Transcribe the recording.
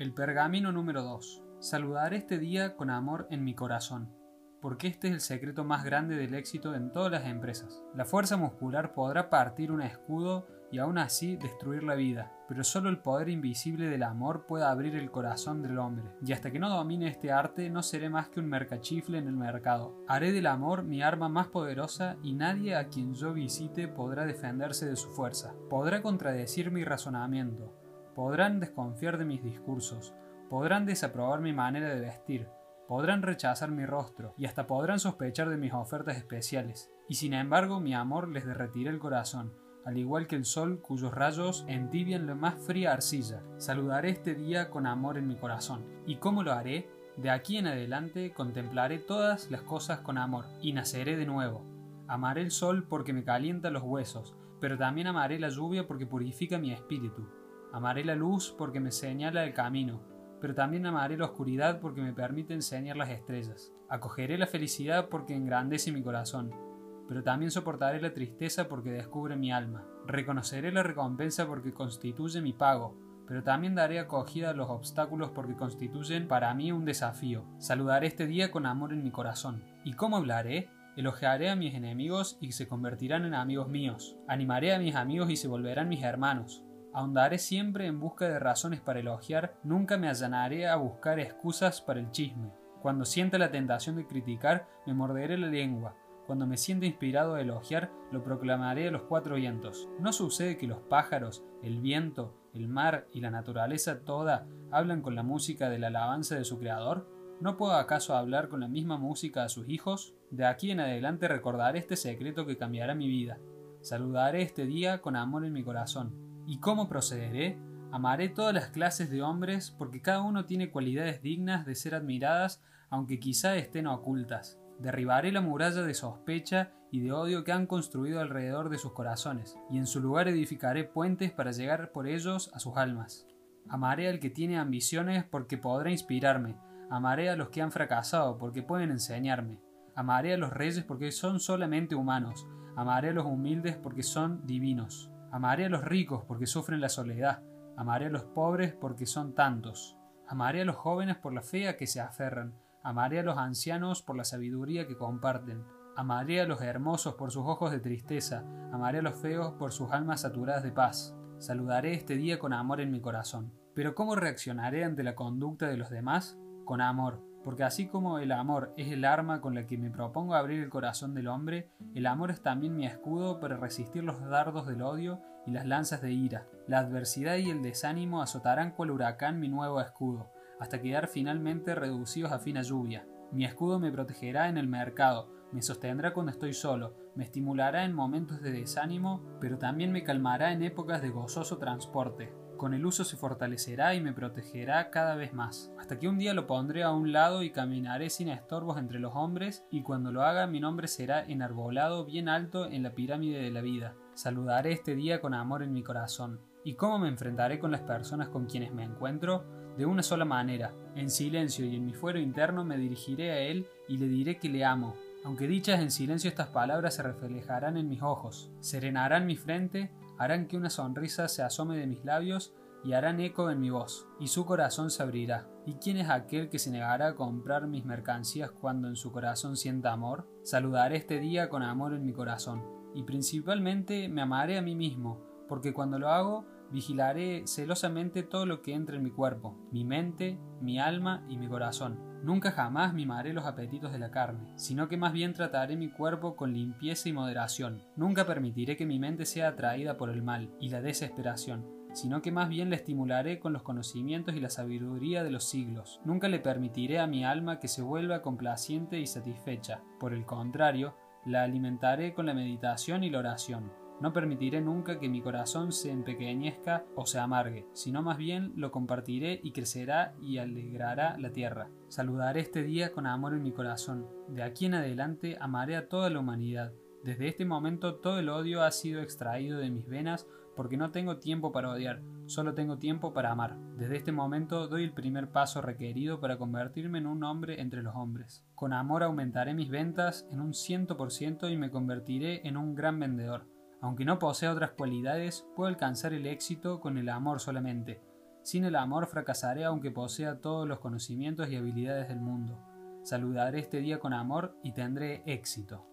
El pergamino número 2. Saludaré este día con amor en mi corazón, porque este es el secreto más grande del éxito en todas las empresas. La fuerza muscular podrá partir un escudo y aún así destruir la vida, pero solo el poder invisible del amor puede abrir el corazón del hombre. Y hasta que no domine este arte no seré más que un mercachifle en el mercado. Haré del amor mi arma más poderosa y nadie a quien yo visite podrá defenderse de su fuerza. Podrá contradecir mi razonamiento, podrán desconfiar de mis discursos, podrán desaprobar mi manera de vestir, podrán rechazar mi rostro y hasta podrán sospechar de mis ofertas especiales. Y sin embargo mi amor les derretirá el corazón al igual que el sol cuyos rayos entibian la más fría arcilla. Saludaré este día con amor en mi corazón. ¿Y cómo lo haré? De aquí en adelante contemplaré todas las cosas con amor, y naceré de nuevo. Amaré el sol porque me calienta los huesos, pero también amaré la lluvia porque purifica mi espíritu. Amaré la luz porque me señala el camino, pero también amaré la oscuridad porque me permite enseñar las estrellas. Acogeré la felicidad porque engrandece mi corazón pero también soportaré la tristeza porque descubre mi alma. Reconoceré la recompensa porque constituye mi pago, pero también daré acogida a los obstáculos porque constituyen para mí un desafío. Saludaré este día con amor en mi corazón. ¿Y cómo hablaré? Elogiaré a mis enemigos y se convertirán en amigos míos. Animaré a mis amigos y se volverán mis hermanos. Ahondaré siempre en busca de razones para elogiar, nunca me allanaré a buscar excusas para el chisme. Cuando sienta la tentación de criticar, me morderé la lengua, cuando me siento inspirado a elogiar, lo proclamaré a los cuatro vientos. ¿No sucede que los pájaros, el viento, el mar y la naturaleza toda hablan con la música de la alabanza de su Creador? ¿No puedo acaso hablar con la misma música a sus hijos? De aquí en adelante recordaré este secreto que cambiará mi vida. Saludaré este día con amor en mi corazón. ¿Y cómo procederé? Amaré todas las clases de hombres porque cada uno tiene cualidades dignas de ser admiradas aunque quizá estén ocultas. Derribaré la muralla de sospecha y de odio que han construido alrededor de sus corazones, y en su lugar edificaré puentes para llegar por ellos a sus almas. Amaré al que tiene ambiciones porque podrá inspirarme, amaré a los que han fracasado porque pueden enseñarme, amaré a los reyes porque son solamente humanos, amaré a los humildes porque son divinos, amaré a los ricos porque sufren la soledad, amaré a los pobres porque son tantos, amaré a los jóvenes por la fe a que se aferran, Amaré a los ancianos por la sabiduría que comparten. Amaré a los hermosos por sus ojos de tristeza. Amaré a los feos por sus almas saturadas de paz. Saludaré este día con amor en mi corazón. Pero ¿cómo reaccionaré ante la conducta de los demás? Con amor, porque así como el amor es el arma con la que me propongo abrir el corazón del hombre, el amor es también mi escudo para resistir los dardos del odio y las lanzas de ira. La adversidad y el desánimo azotarán cual huracán mi nuevo escudo hasta quedar finalmente reducidos a fina lluvia. Mi escudo me protegerá en el mercado, me sostendrá cuando estoy solo, me estimulará en momentos de desánimo, pero también me calmará en épocas de gozoso transporte. Con el uso se fortalecerá y me protegerá cada vez más, hasta que un día lo pondré a un lado y caminaré sin estorbos entre los hombres, y cuando lo haga mi nombre será enarbolado bien alto en la pirámide de la vida. Saludaré este día con amor en mi corazón. ¿Y cómo me enfrentaré con las personas con quienes me encuentro? de una sola manera. En silencio y en mi fuero interno me dirigiré a él y le diré que le amo. Aunque dichas en silencio estas palabras se reflejarán en mis ojos, serenarán mi frente, harán que una sonrisa se asome de mis labios y harán eco en mi voz, y su corazón se abrirá. ¿Y quién es aquel que se negará a comprar mis mercancías cuando en su corazón sienta amor? Saludaré este día con amor en mi corazón, y principalmente me amaré a mí mismo, porque cuando lo hago Vigilaré celosamente todo lo que entre en mi cuerpo, mi mente, mi alma y mi corazón. Nunca jamás mimaré los apetitos de la carne, sino que más bien trataré mi cuerpo con limpieza y moderación. Nunca permitiré que mi mente sea atraída por el mal y la desesperación, sino que más bien la estimularé con los conocimientos y la sabiduría de los siglos. Nunca le permitiré a mi alma que se vuelva complaciente y satisfecha. Por el contrario, la alimentaré con la meditación y la oración. No permitiré nunca que mi corazón se empequeñezca o se amargue, sino más bien lo compartiré y crecerá y alegrará la tierra. Saludaré este día con amor en mi corazón. De aquí en adelante amaré a toda la humanidad. Desde este momento todo el odio ha sido extraído de mis venas porque no tengo tiempo para odiar, solo tengo tiempo para amar. Desde este momento doy el primer paso requerido para convertirme en un hombre entre los hombres. Con amor aumentaré mis ventas en un ciento por ciento y me convertiré en un gran vendedor. Aunque no posea otras cualidades, puedo alcanzar el éxito con el amor solamente. Sin el amor fracasaré aunque posea todos los conocimientos y habilidades del mundo. Saludaré este día con amor y tendré éxito.